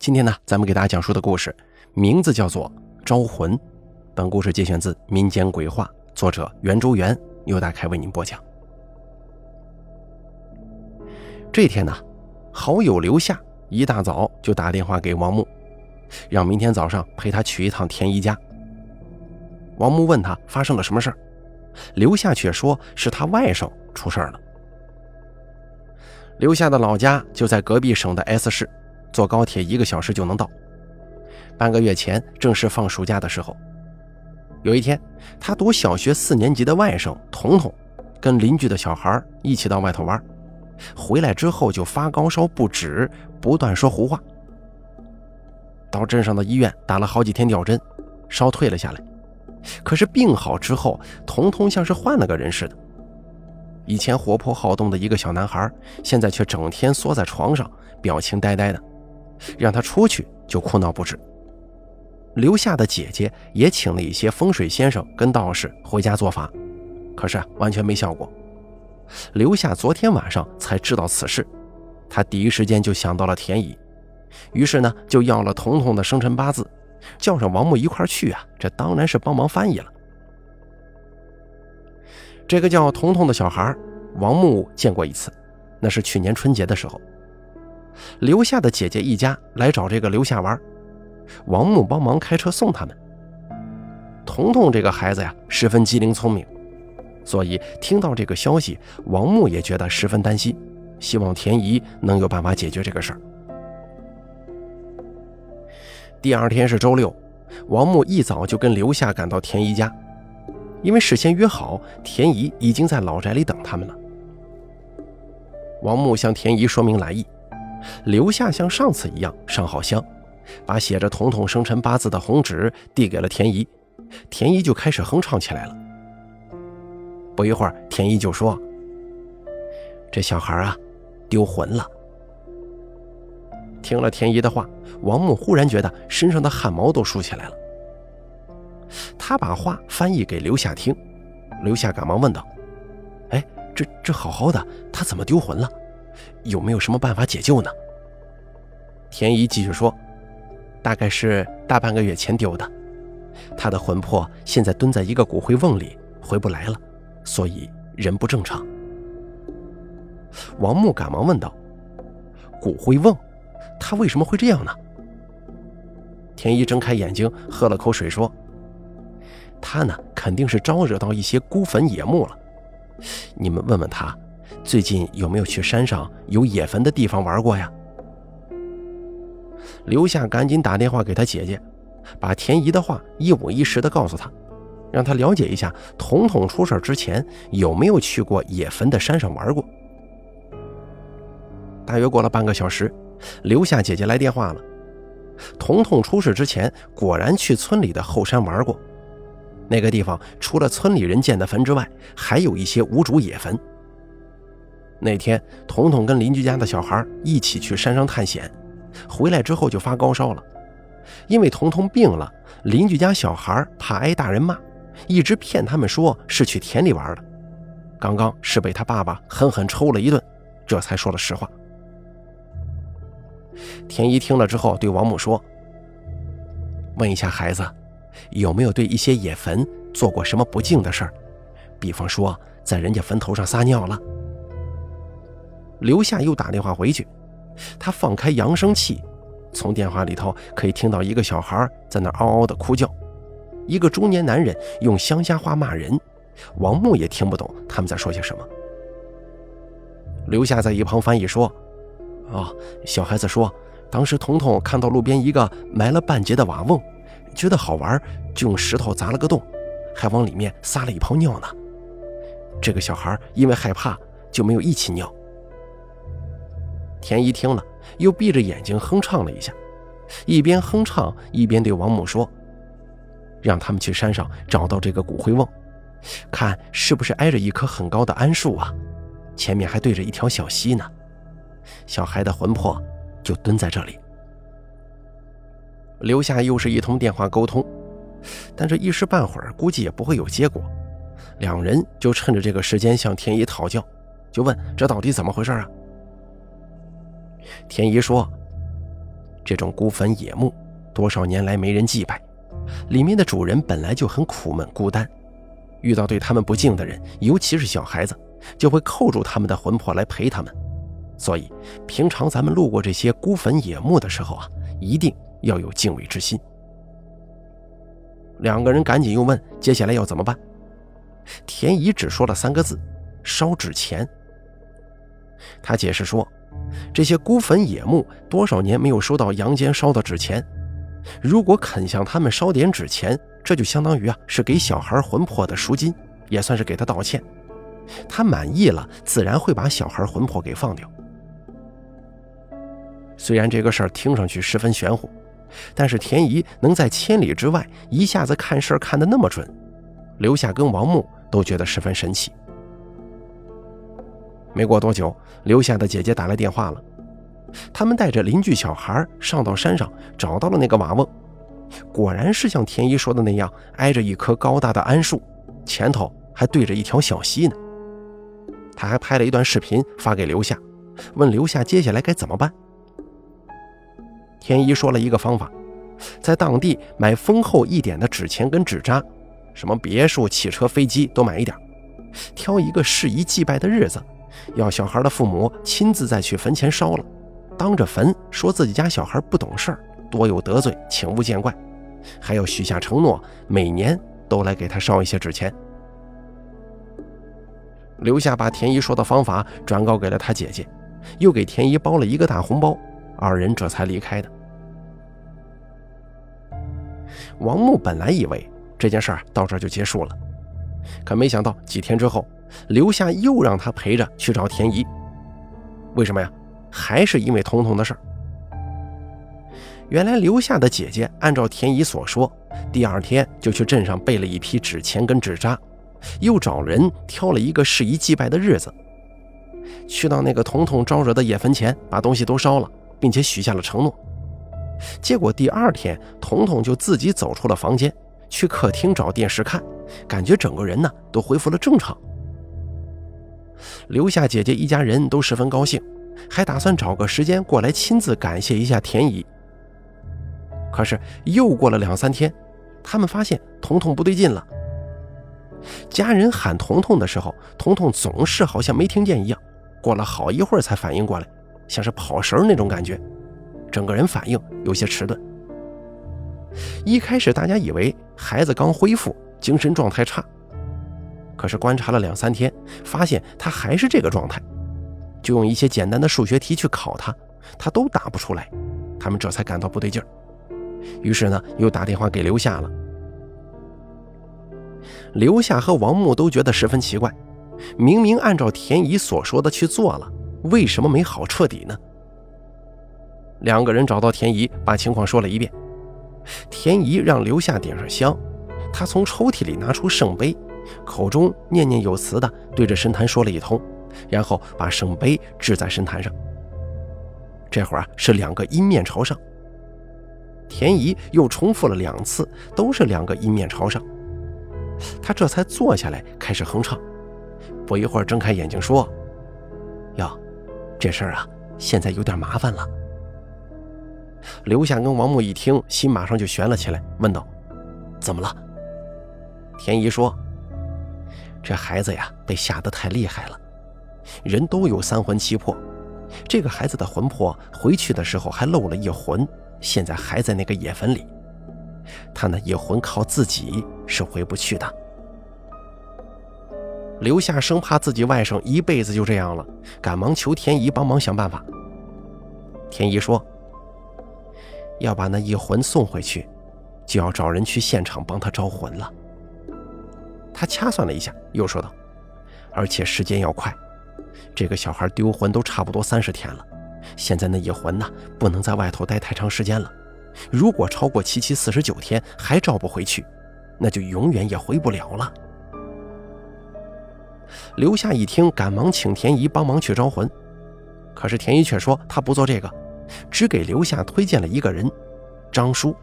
今天呢，咱们给大家讲述的故事名字叫做《招魂》。本故事节选自民间鬼话，作者袁周元由大开为您播讲。这天呢，好友刘夏一大早就打电话给王木，让明天早上陪他去一趟田姨家。王木问他发生了什么事儿，刘夏却说是他外甥出事儿了。刘夏的老家就在隔壁省的 S 市。坐高铁一个小时就能到。半个月前正是放暑假的时候，有一天，他读小学四年级的外甥彤彤，跟邻居的小孩一起到外头玩，回来之后就发高烧不止，不断说胡话。到镇上的医院打了好几天吊针，烧退了下来。可是病好之后，彤彤像是换了个人似的。以前活泼好动的一个小男孩，现在却整天缩在床上，表情呆呆的。让他出去就哭闹不止。刘夏的姐姐也请了一些风水先生跟道士回家做法，可是完全没效果。刘夏昨天晚上才知道此事，他第一时间就想到了田姨，于是呢就要了彤彤的生辰八字，叫上王木一块去啊，这当然是帮忙翻译了。这个叫彤彤的小孩，王木见过一次，那是去年春节的时候。刘夏的姐姐一家来找这个刘夏玩，王木帮忙开车送他们。彤彤这个孩子呀，十分机灵聪明，所以听到这个消息，王木也觉得十分担心，希望田姨能有办法解决这个事儿。第二天是周六，王木一早就跟刘夏赶到田姨家，因为事先约好，田姨已经在老宅里等他们了。王木向田姨说明来意。留下像上次一样上好香，把写着统统生辰八字的红纸递给了田姨，田姨就开始哼唱起来了。不一会儿，田姨就说：“这小孩啊，丢魂了。”听了田姨的话，王木忽然觉得身上的汗毛都竖起来了。他把话翻译给刘夏听，刘夏赶忙问道：“哎，这这好好的，他怎么丢魂了？”有没有什么办法解救呢？田姨继续说：“大概是大半个月前丢的，他的魂魄现在蹲在一个骨灰瓮里，回不来了，所以人不正常。”王木赶忙问道：“骨灰瓮，他为什么会这样呢？”田姨睁开眼睛，喝了口水说：“他呢，肯定是招惹到一些孤坟野墓了。你们问问他。”最近有没有去山上有野坟的地方玩过呀？刘夏赶紧打电话给他姐姐，把田姨的话一五一十的告诉他，让他了解一下彤彤出事之前有没有去过野坟的山上玩过。大约过了半个小时，刘夏姐姐来电话了，彤彤出事之前果然去村里的后山玩过，那个地方除了村里人建的坟之外，还有一些无主野坟。那天，彤彤跟邻居家的小孩一起去山上探险，回来之后就发高烧了。因为彤彤病了，邻居家小孩怕挨大人骂，一直骗他们说是去田里玩的。刚刚是被他爸爸狠狠抽了一顿，这才说了实话。田姨听了之后，对王母说：“问一下孩子，有没有对一些野坟做过什么不敬的事儿？比方说，在人家坟头上撒尿了。”刘夏又打电话回去，他放开扬声器，从电话里头可以听到一个小孩在那嗷嗷的哭叫，一个中年男人用乡下话骂人，王木也听不懂他们在说些什么。刘夏在一旁翻译说：“哦，小孩子说，当时彤彤看到路边一个埋了半截的瓦瓮，觉得好玩，就用石头砸了个洞，还往里面撒了一泡尿呢。这个小孩因为害怕，就没有一起尿。”田姨听了，又闭着眼睛哼唱了一下，一边哼唱一边对王母说：“让他们去山上找到这个骨灰瓮，看是不是挨着一棵很高的桉树啊，前面还对着一条小溪呢。小孩的魂魄就蹲在这里。”留下又是一通电话沟通，但这一时半会儿估计也不会有结果。两人就趁着这个时间向田姨讨教，就问这到底怎么回事啊？田姨说：“这种孤坟野墓，多少年来没人祭拜，里面的主人本来就很苦闷孤单，遇到对他们不敬的人，尤其是小孩子，就会扣住他们的魂魄来陪他们。所以，平常咱们路过这些孤坟野墓的时候啊，一定要有敬畏之心。两个人赶紧又问：“接下来要怎么办？”田姨只说了三个字：“烧纸钱。”他解释说：“这些孤坟野墓多少年没有收到阳间烧的纸钱，如果肯向他们烧点纸钱，这就相当于啊是给小孩魂魄的赎金，也算是给他道歉。他满意了，自然会把小孩魂魄给放掉。虽然这个事儿听上去十分玄乎。”但是田姨能在千里之外一下子看事儿看得那么准，刘夏跟王木都觉得十分神奇。没过多久，刘夏的姐姐打来电话了，他们带着邻居小孩上到山上，找到了那个瓦瓮，果然是像田姨说的那样，挨着一棵高大的桉树，前头还对着一条小溪呢。他还拍了一段视频发给刘夏，问刘夏接下来该怎么办。田姨说了一个方法，在当地买丰厚一点的纸钱跟纸扎，什么别墅、汽车、飞机都买一点，挑一个适宜祭拜的日子，要小孩的父母亲自再去坟前烧了，当着坟说自己家小孩不懂事儿，多有得罪，请勿见怪，还要许下承诺，每年都来给他烧一些纸钱。刘夏把田姨说的方法转告给了他姐姐，又给田姨包了一个大红包。二人这才离开的。王木本来以为这件事儿到这就结束了，可没想到几天之后，刘夏又让他陪着去找田姨。为什么呀？还是因为彤彤的事儿。原来刘夏的姐姐按照田姨所说，第二天就去镇上备了一批纸钱跟纸扎，又找人挑了一个适宜祭拜的日子，去到那个彤彤招惹的野坟前，把东西都烧了。并且许下了承诺，结果第二天，彤彤就自己走出了房间，去客厅找电视看，感觉整个人呢都恢复了正常。留下姐姐一家人都十分高兴，还打算找个时间过来亲自感谢一下田姨。可是又过了两三天，他们发现彤彤不对劲了。家人喊彤彤的时候，彤彤总是好像没听见一样，过了好一会儿才反应过来。像是跑神那种感觉，整个人反应有些迟钝。一开始大家以为孩子刚恢复，精神状态差，可是观察了两三天，发现他还是这个状态，就用一些简单的数学题去考他，他都答不出来。他们这才感到不对劲儿，于是呢又打电话给刘夏了。刘夏和王木都觉得十分奇怪，明明按照田姨所说的去做了。为什么没好彻底呢？两个人找到田姨，把情况说了一遍。田姨让刘夏点上香，他从抽屉里拿出圣杯，口中念念有词的对着神坛说了一通，然后把圣杯置在神坛上。这会儿啊，是两个阴面朝上。田姨又重复了两次，都是两个阴面朝上。他这才坐下来开始哼唱。不一会儿，睁开眼睛说：“哟。”这事儿啊，现在有点麻烦了。刘夏跟王木一听，心马上就悬了起来，问道：“怎么了？”田姨说：“这孩子呀，被吓得太厉害了。人都有三魂七魄，这个孩子的魂魄回去的时候还漏了一魂，现在还在那个野坟里。他那一魂靠自己是回不去的。”刘夏生怕自己外甥一辈子就这样了，赶忙求田姨帮忙想办法。田姨说：“要把那一魂送回去，就要找人去现场帮他招魂了。”他掐算了一下，又说道：“而且时间要快，这个小孩丢魂都差不多三十天了，现在那一魂呢，不能在外头待太长时间了。如果超过七七四十九天还招不回去，那就永远也回不了了。”刘夏一听，赶忙请田姨帮忙去招魂，可是田姨却说她不做这个，只给刘夏推荐了一个人，张叔。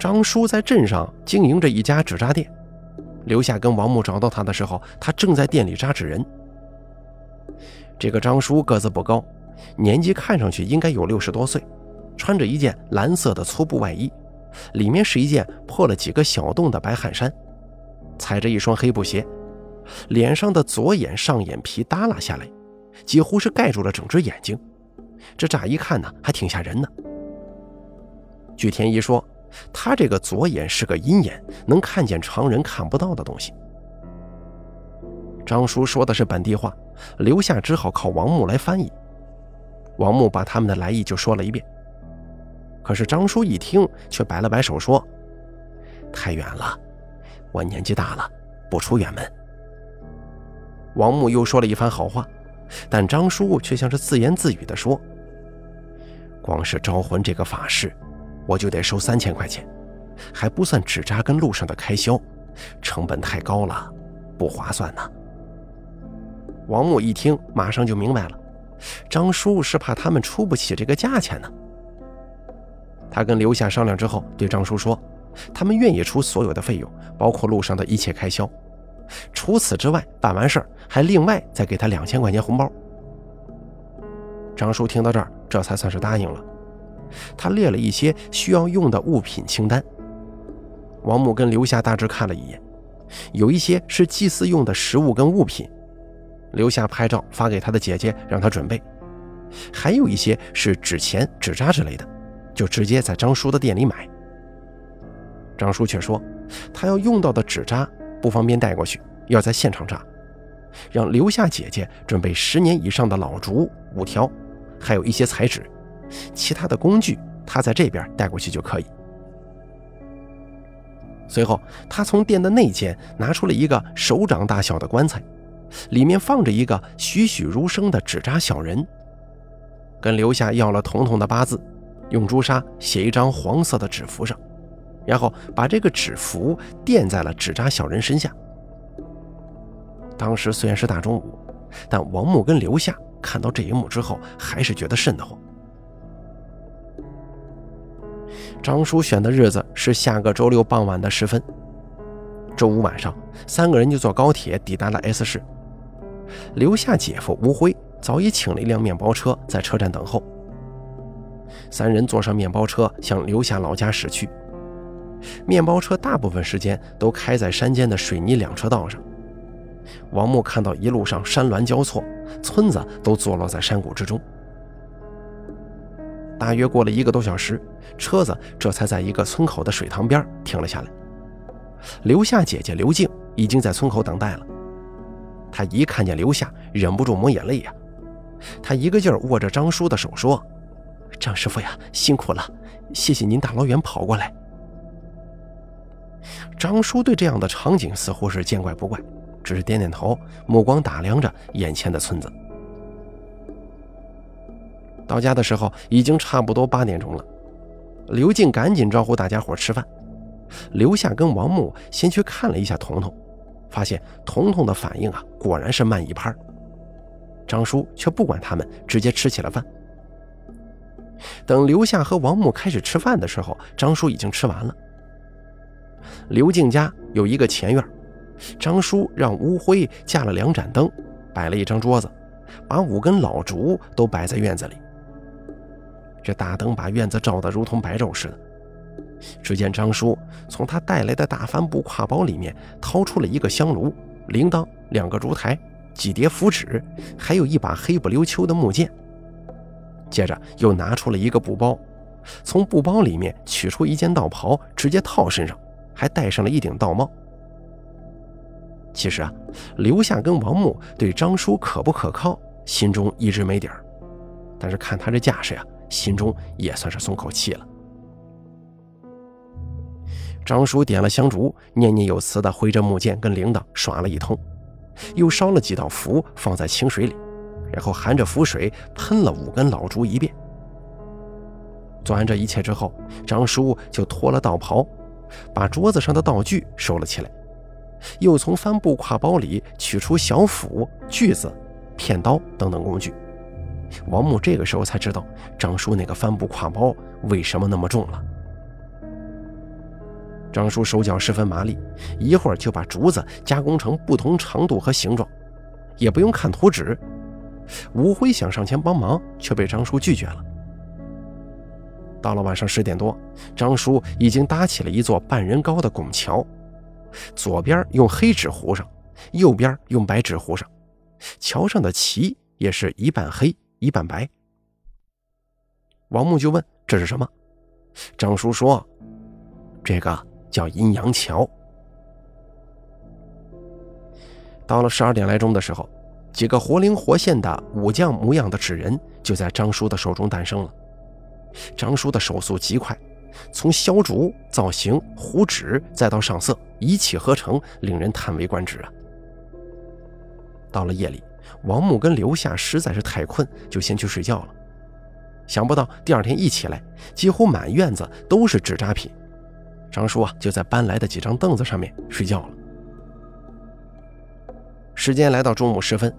张叔在镇上经营着一家纸扎店，刘夏跟王木找到他的时候，他正在店里扎纸人。这个张叔个子不高，年纪看上去应该有六十多岁，穿着一件蓝色的粗布外衣，里面是一件破了几个小洞的白汗衫，踩着一双黑布鞋，脸上的左眼上眼皮耷拉下来，几乎是盖住了整只眼睛，这乍一看呢还挺吓人的。据田一说，他这个左眼是个阴眼，能看见常人看不到的东西。张叔说的是本地话，留下只好靠王木来翻译。王木把他们的来意就说了一遍。可是张叔一听，却摆了摆手说：“太远了，我年纪大了，不出远门。”王木又说了一番好话，但张叔却像是自言自语地说：“光是招魂这个法事。”我就得收三千块钱，还不算纸扎跟路上的开销，成本太高了，不划算呢。王木一听，马上就明白了，张叔是怕他们出不起这个价钱呢。他跟刘夏商量之后，对张叔说，他们愿意出所有的费用，包括路上的一切开销，除此之外，办完事儿还另外再给他两千块钱红包。张叔听到这儿，这才算是答应了。他列了一些需要用的物品清单。王母跟刘夏大致看了一眼，有一些是祭祀用的食物跟物品，刘夏拍照发给他的姐姐，让他准备；还有一些是纸钱、纸扎之类的，就直接在张叔的店里买。张叔却说，他要用到的纸扎不方便带过去，要在现场扎，让刘夏姐姐准备十年以上的老竹五条，还有一些彩纸。其他的工具，他在这边带过去就可以。随后，他从店的内间拿出了一个手掌大小的棺材，里面放着一个栩栩如生的纸扎小人，跟刘夏要了彤彤的八字，用朱砂写一张黄色的纸符上，然后把这个纸符垫在了纸扎小人身下。当时虽然是大中午，但王木跟刘夏看到这一幕之后，还是觉得瘆得慌。张叔选的日子是下个周六傍晚的时分。周五晚上，三个人就坐高铁抵达了 S 市。留下姐夫吴辉早已请了一辆面包车在车站等候。三人坐上面包车向刘夏老家驶去。面包车大部分时间都开在山间的水泥两车道上。王木看到一路上山峦交错，村子都坐落在山谷之中。大约过了一个多小时，车子这才在一个村口的水塘边停了下来。刘夏姐姐刘静已经在村口等待了。她一看见刘夏，忍不住抹眼泪呀。她一个劲儿握着张叔的手说：“张师傅呀，辛苦了，谢谢您大老远跑过来。”张叔对这样的场景似乎是见怪不怪，只是点点头，目光打量着眼前的村子。到家的时候已经差不多八点钟了，刘静赶紧招呼大家伙吃饭。刘夏跟王木先去看了一下彤彤，发现彤彤的反应啊果然是慢一拍。张叔却不管他们，直接吃起了饭。等刘夏和王木开始吃饭的时候，张叔已经吃完了。刘静家有一个前院，张叔让乌辉架了两盏灯，摆了一张桌子，把五根老竹都摆在院子里。这大灯把院子照得如同白昼似的。只见张叔从他带来的大帆布挎包里面掏出了一个香炉、铃铛、两个烛台、几叠符纸，还有一把黑不溜秋的木剑。接着又拿出了一个布包，从布包里面取出一件道袍，直接套身上，还戴上了一顶道帽。其实啊，刘夏跟王木对张叔可不可靠，心中一直没底儿，但是看他这架势呀。心中也算是松口气了。张叔点了香烛，念念有词的挥着木剑跟铃铛耍了一通，又烧了几道符放在清水里，然后含着符水喷了五根老竹一遍。做完这一切之后，张叔就脱了道袍，把桌子上的道具收了起来，又从帆布挎包里取出小斧、锯子、片刀等等工具。王木这个时候才知道，张叔那个帆布挎包为什么那么重了。张叔手脚十分麻利，一会儿就把竹子加工成不同长度和形状，也不用看图纸，吴辉想上前帮忙，却被张叔拒绝了。到了晚上十点多，张叔已经搭起了一座半人高的拱桥，左边用黑纸糊上，右边用白纸糊上，桥上的旗也是一半黑一半白。王木就问：“这是什么？”张叔说：“这个叫阴阳桥。”到了十二点来钟的时候，几个活灵活现的武将模样的纸人就在张叔的手中诞生了。张叔的手速极快，从削竹、造型、糊纸，再到上色，一气呵成，令人叹为观止啊！到了夜里，王木跟刘夏实在是太困，就先去睡觉了。想不到第二天一起来，几乎满院子都是纸扎品。张叔啊，就在搬来的几张凳子上面睡觉了。时间来到中午时分，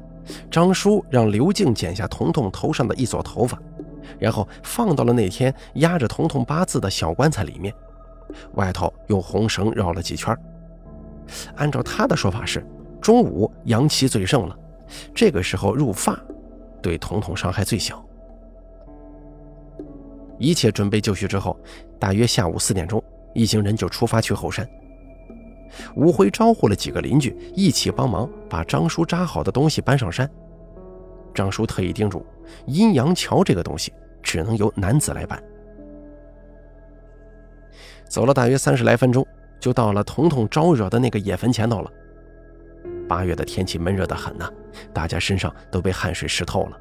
张叔让刘静剪下彤彤头上的一撮头发。然后放到了那天压着彤彤八字的小棺材里面，外头用红绳绕了几圈。按照他的说法是，中午阳气最盛了，这个时候入发，对彤彤伤害最小。一切准备就绪之后，大约下午四点钟，一行人就出发去后山。吴辉招呼了几个邻居一起帮忙，把张叔扎好的东西搬上山。张叔特意叮嘱，阴阳桥这个东西。只能由男子来搬。走了大约三十来分钟，就到了彤彤招惹的那个野坟前头了。八月的天气闷热的很呐，大家身上都被汗水湿透了。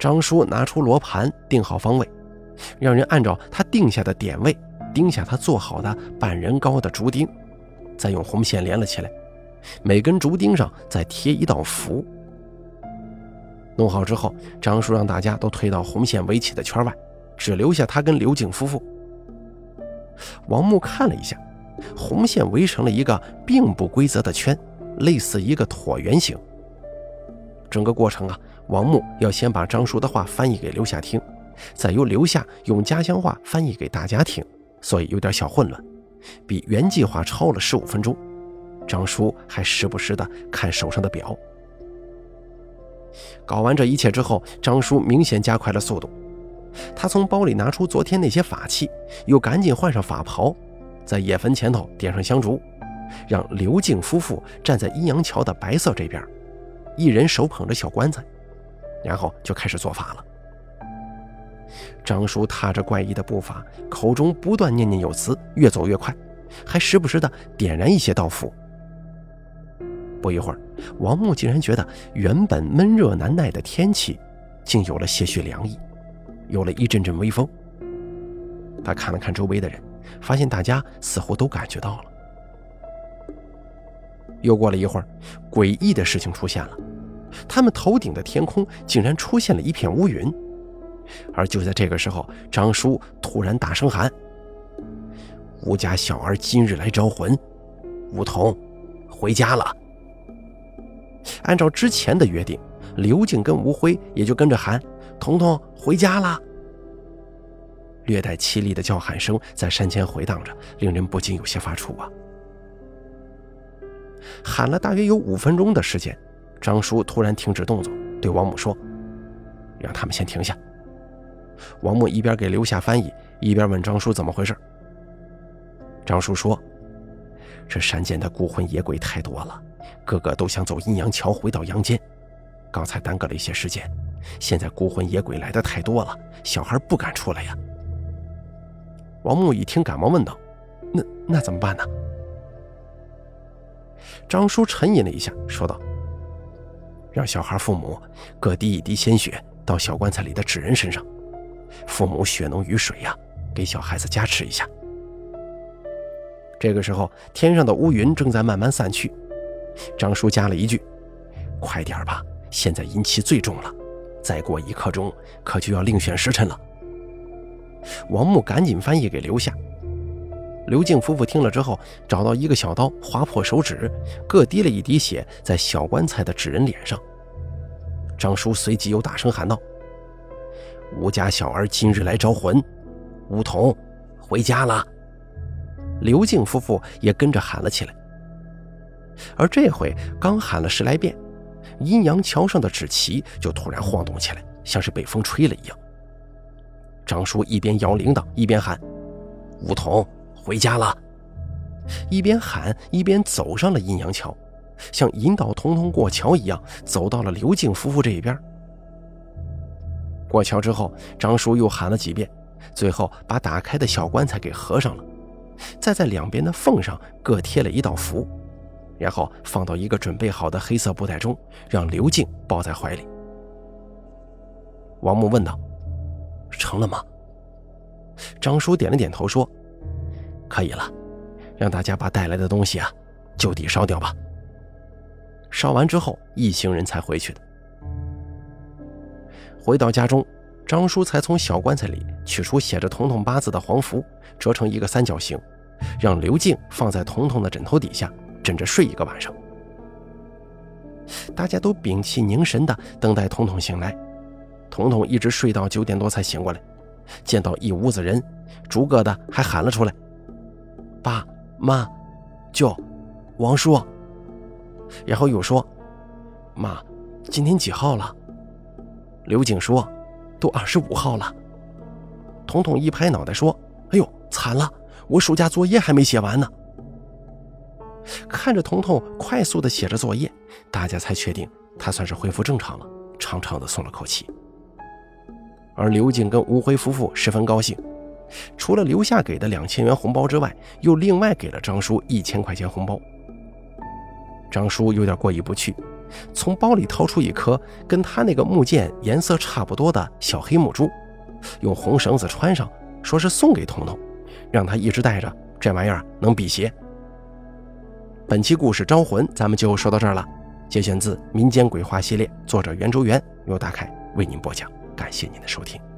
张叔拿出罗盘，定好方位，让人按照他定下的点位钉下他做好的半人高的竹钉，再用红线连了起来，每根竹钉上再贴一道符。弄好之后，张叔让大家都退到红线围起的圈外，只留下他跟刘静夫妇。王木看了一下，红线围成了一个并不规则的圈，类似一个椭圆形。整个过程啊，王木要先把张叔的话翻译给刘夏听，再由刘夏用家乡话翻译给大家听，所以有点小混乱，比原计划超了十五分钟。张叔还时不时的看手上的表。搞完这一切之后，张叔明显加快了速度。他从包里拿出昨天那些法器，又赶紧换上法袍，在野坟前头点上香烛，让刘静夫妇站在阴阳桥的白色这边，一人手捧着小棺材，然后就开始做法了。张叔踏着怪异的步伐，口中不断念念有词，越走越快，还时不时的点燃一些道符。不一会儿，王木竟然觉得原本闷热难耐的天气，竟有了些许凉意，有了一阵阵微风。他看了看周围的人，发现大家似乎都感觉到了。又过了一会儿，诡异的事情出现了，他们头顶的天空竟然出现了一片乌云。而就在这个时候，张叔突然大声喊：“吴家小儿今日来招魂，梧桐，回家了。”按照之前的约定，刘静跟吴辉也就跟着喊：“彤彤回家啦！”略带凄厉的叫喊声在山间回荡着，令人不禁有些发怵啊。喊了大约有五分钟的时间，张叔突然停止动作，对王母说：“让他们先停下。”王母一边给留下翻译，一边问张叔怎么回事。张叔说：“这山间的孤魂野鬼太多了。”个个都想走阴阳桥回到阳间，刚才耽搁了一些时间，现在孤魂野鬼来的太多了，小孩不敢出来呀。王木一听，赶忙问道：“那那怎么办呢？”张叔沉吟了一下，说道：“让小孩父母各滴一滴鲜血到小棺材里的纸人身上，父母血浓于水呀，给小孩子加持一下。”这个时候，天上的乌云正在慢慢散去。张叔加了一句：“快点吧，现在阴气最重了，再过一刻钟，可就要另选时辰了。”王木赶紧翻译给留下。刘静夫妇听了之后，找到一个小刀，划破手指，各滴了一滴血在小棺材的纸人脸上。张叔随即又大声喊道：“吴家小儿今日来招魂，梧桐，回家了。”刘静夫妇也跟着喊了起来。而这回刚喊了十来遍，阴阳桥上的纸旗就突然晃动起来，像是被风吹了一样。张叔一边摇铃铛，一边喊：“梧桐，回家了！”一边喊一边走上了阴阳桥，像引导彤彤过桥一样，走到了刘静夫妇这一边。过桥之后，张叔又喊了几遍，最后把打开的小棺材给合上了，再在两边的缝上各贴了一道符，然后放到一个准备好的黑色布袋中，让刘静抱在怀里。王木问道：“成了吗？”张叔点了点头，说：“可以了。”让大家把带来的东西啊，就地烧掉吧。烧完之后，一行人才回去的。回到家中，张叔才从小棺材里取出写着彤彤八字的黄符，折成一个三角形，让刘静放在彤彤的枕头底下，枕着睡一个晚上。大家都屏气凝神的等待彤彤醒来。彤彤一直睡到九点多才醒过来，见到一屋子人，逐个的还喊了出来：“爸。”妈，舅，王叔，然后又说：“妈，今天几号了？”刘景说：“都二十五号了。”彤彤一拍脑袋说：“哎呦，惨了，我暑假作业还没写完呢。”看着彤彤快速的写着作业，大家才确定他算是恢复正常了，长长的松了口气。而刘静跟吴辉夫妇十分高兴。除了留下给的两千元红包之外，又另外给了张叔一千块钱红包。张叔有点过意不去，从包里掏出一颗跟他那个木剑颜色差不多的小黑木珠，用红绳子穿上，说是送给彤彤，让他一直带着，这玩意儿能辟邪。本期故事《招魂》咱们就说到这儿了，节选自《民间鬼话》系列，作者袁周元由大凯为您播讲，感谢您的收听。